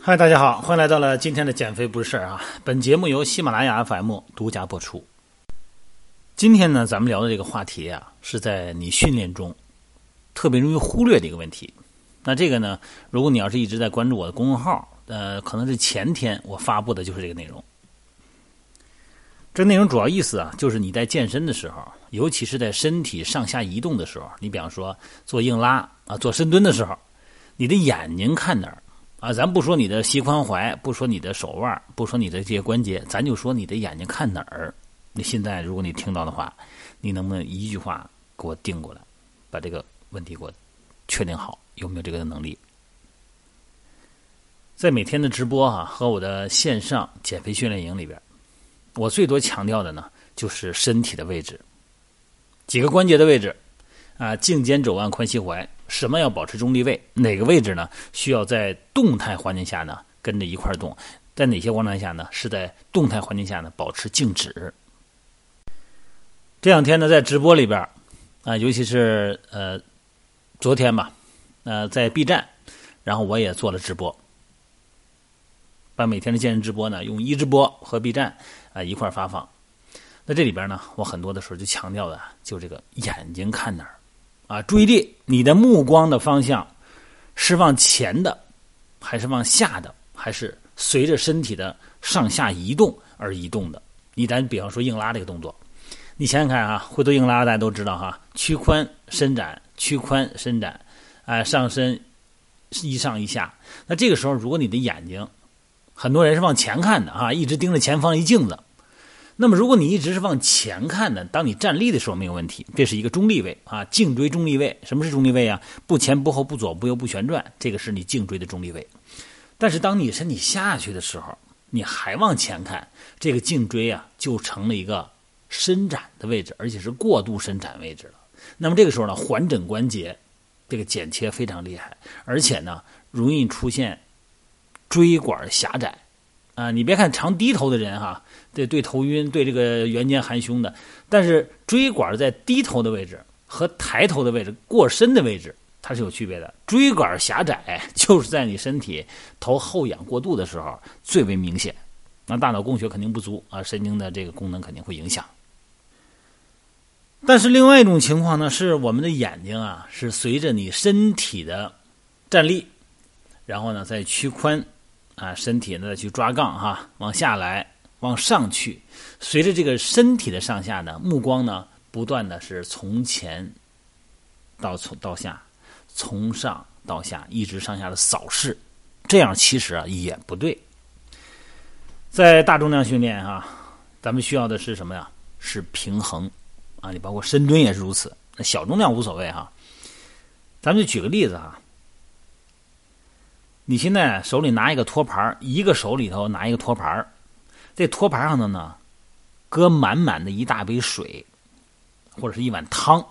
嗨，大家好，欢迎来到了今天的减肥不是事儿啊！本节目由喜马拉雅 FM 独家播出。今天呢，咱们聊的这个话题啊，是在你训练中特别容易忽略的一个问题。那这个呢，如果你要是一直在关注我的公众号，呃，可能是前天我发布的就是这个内容。这内容主要意思啊，就是你在健身的时候，尤其是在身体上下移动的时候，你比方说做硬拉啊、做深蹲的时候，你的眼睛看哪儿啊？咱不说你的膝髋踝，不说你的手腕，不说你的这些关节，咱就说你的眼睛看哪儿。你现在如果你听到的话，你能不能一句话给我定过来，把这个问题给我确定好，有没有这个能力？在每天的直播哈和我的线上减肥训练营里边。我最多强调的呢，就是身体的位置，几个关节的位置，啊，颈肩肘腕髋膝踝，什么要保持中立位？哪个位置呢？需要在动态环境下呢跟着一块动？在哪些情况下呢？是在动态环境下呢保持静止？这两天呢，在直播里边啊，尤其是呃昨天吧，呃在 B 站，然后我也做了直播，把每天的健身直播呢用一直播和 B 站。啊，一块发放。那这里边呢，我很多的时候就强调的，就这个眼睛看哪儿啊，注意力，你的目光的方向是往前的，还是往下的，还是随着身体的上下移动而移动的？你咱比方说硬拉这个动作，你想想看啊，回头硬拉大家都知道哈，屈髋伸展，屈髋伸展，哎，上身一上一下。那这个时候，如果你的眼睛，很多人是往前看的啊，一直盯着前方一镜子。那么，如果你一直是往前看的，当你站立的时候没有问题，这是一个中立位啊，颈椎中立位。什么是中立位啊？不前不后不左不右不旋转，这个是你颈椎的中立位。但是，当你身体下去的时候，你还往前看，这个颈椎啊就成了一个伸展的位置，而且是过度伸展位置了。那么这个时候呢，环枕关节这个剪切非常厉害，而且呢，容易出现椎管狭窄。啊，你别看常低头的人哈，对对头晕，对这个圆肩含胸的，但是椎管在低头的位置和抬头的位置过深的位置，它是有区别的。椎管狭窄 就是在你身体头后仰过度的时候最为明显，那大脑供血肯定不足啊，神经的这个功能肯定会影响。但是另外一种情况呢，是我们的眼睛啊，是随着你身体的站立，然后呢再屈髋。啊，身体呢去抓杠哈，往下来，往上去，随着这个身体的上下呢，目光呢不断的是从前到从到下，从上到下，一直上下的扫视，这样其实啊也不对。在大重量训练哈，咱们需要的是什么呀？是平衡啊，你包括深蹲也是如此。那小重量无所谓哈，咱们就举个例子哈。你现在手里拿一个托盘一个手里头拿一个托盘这托盘上头呢，搁满满的一大杯水，或者是一碗汤，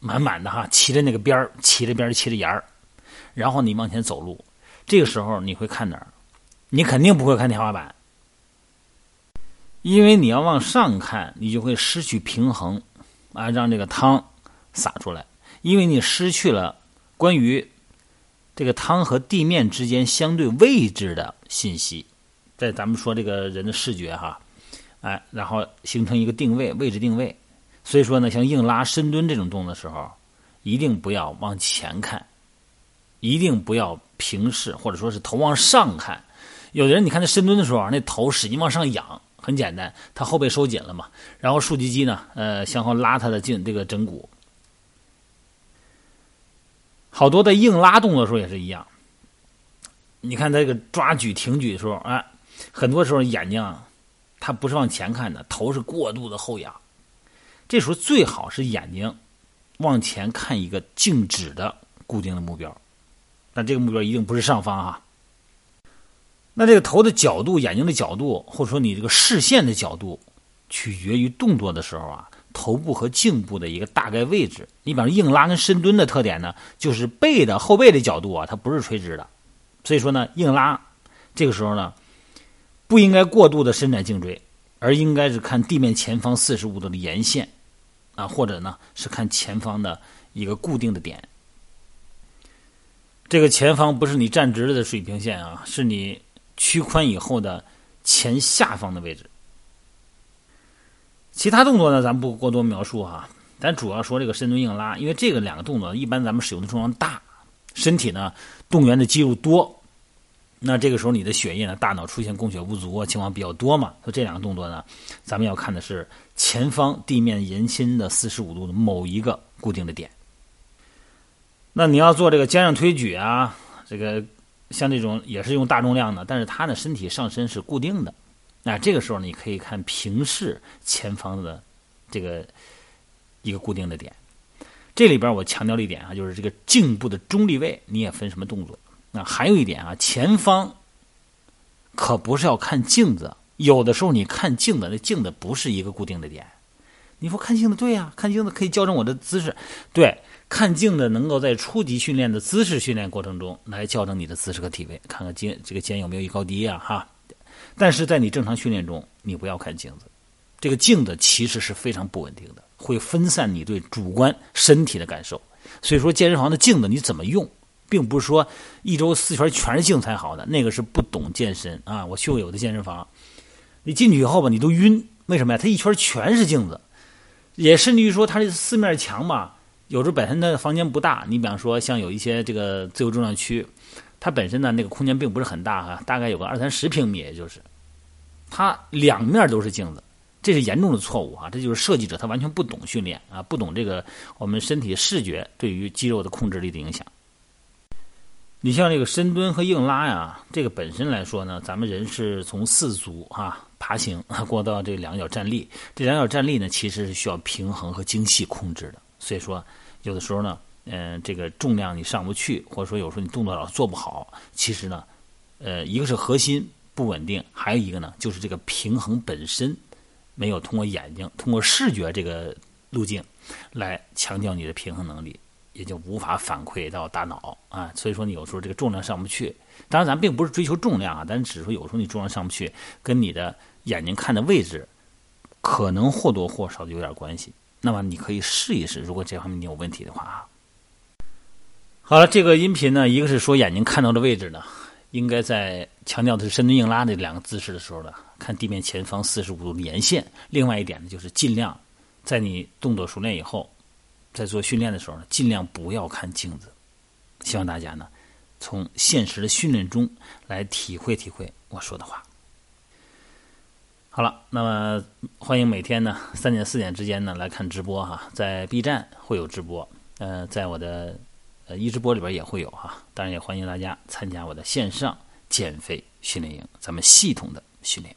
满满的哈，齐着那个边儿，齐着边儿，齐着沿儿，然后你往前走路，这个时候你会看哪儿？你肯定不会看天花板，因为你要往上看，你就会失去平衡啊，让这个汤洒出来，因为你失去了关于。这个汤和地面之间相对位置的信息，在咱们说这个人的视觉哈，哎，然后形成一个定位，位置定位。所以说呢，像硬拉、深蹲这种动作的时候，一定不要往前看，一定不要平视，或者说是头往上看。有的人你看他深蹲的时候，那头使劲往上仰，很简单，他后背收紧了嘛，然后竖脊肌呢，呃，向后拉他的颈这个枕骨。好多在硬拉动作的时候也是一样，你看这个抓举、挺举的时候，哎，很多时候眼睛他不是往前看的，头是过度的后仰。这时候最好是眼睛往前看一个静止的固定的目标，但这个目标一定不是上方哈。那这个头的角度、眼睛的角度，或者说你这个视线的角度，取决于动作的时候啊。头部和颈部的一个大概位置，你比方说硬拉跟深蹲的特点呢，就是背的后背的角度啊，它不是垂直的，所以说呢，硬拉这个时候呢，不应该过度的伸展颈椎，而应该是看地面前方四十五度的沿线啊，或者呢是看前方的一个固定的点。这个前方不是你站直了的水平线啊，是你屈髋以后的前下方的位置。其他动作呢，咱不过多描述哈，咱主要说这个深蹲硬拉，因为这个两个动作一般咱们使用的重量大，身体呢动员的肌肉多，那这个时候你的血液呢，大脑出现供血不足啊情况比较多嘛，所以这两个动作呢，咱们要看的是前方地面延伸的四十五度的某一个固定的点。那你要做这个肩上推举啊，这个像这种也是用大重量的，但是它的身体上身是固定的。那这个时候你可以看平视前方的这个一个固定的点。这里边我强调了一点啊，就是这个颈部的中立位你也分什么动作。那还有一点啊，前方可不是要看镜子，有的时候你看镜子，那镜子不是一个固定的点。你说看镜子对呀，看镜子可以校正我的姿势，对。看镜子能够在初级训练的姿势训练过程中来校正你的姿势和体位，看看肩这个肩有没有一高低呀哈。但是在你正常训练中，你不要看镜子，这个镜子其实是非常不稳定的，会分散你对主观身体的感受。所以说健身房的镜子你怎么用，并不是说一周四圈全是镜才好的，那个是不懂健身啊。我去过有的健身房，你进去以后吧，你都晕，为什么呀？它一圈全是镜子，也甚至于说它这四面墙吧。有时候本身的房间不大，你比方说像有一些这个自由重量区，它本身呢那个空间并不是很大哈，大概有个二三十平米，也就是，它两面都是镜子，这是严重的错误啊！这就是设计者他完全不懂训练啊，不懂这个我们身体视觉对于肌肉的控制力的影响。你像这个深蹲和硬拉呀，这个本身来说呢，咱们人是从四足哈爬行过到这两脚站立，这两脚站立呢其实是需要平衡和精细控制的，所以说。有的时候呢，嗯，这个重量你上不去，或者说有时候你动作老做不好，其实呢，呃，一个是核心不稳定，还有一个呢，就是这个平衡本身没有通过眼睛、通过视觉这个路径来强调你的平衡能力，也就无法反馈到大脑啊。所以说你有时候这个重量上不去，当然咱并不是追求重量啊，但只是说有时候你重量上不去，跟你的眼睛看的位置可能或多或少的有点关系。那么你可以试一试，如果这方面你有问题的话啊。好了，这个音频呢，一个是说眼睛看到的位置呢，应该在强调的是深蹲硬拉这两个姿势的时候呢，看地面前方四十五度的沿线。另外一点呢，就是尽量在你动作熟练以后，在做训练的时候呢，尽量不要看镜子。希望大家呢，从现实的训练中来体会体会我说的话。好了，那么欢迎每天呢三点四点之间呢来看直播哈，在 B 站会有直播，呃，在我的呃一直播里边也会有哈，当然也欢迎大家参加我的线上减肥训练营，咱们系统的训练。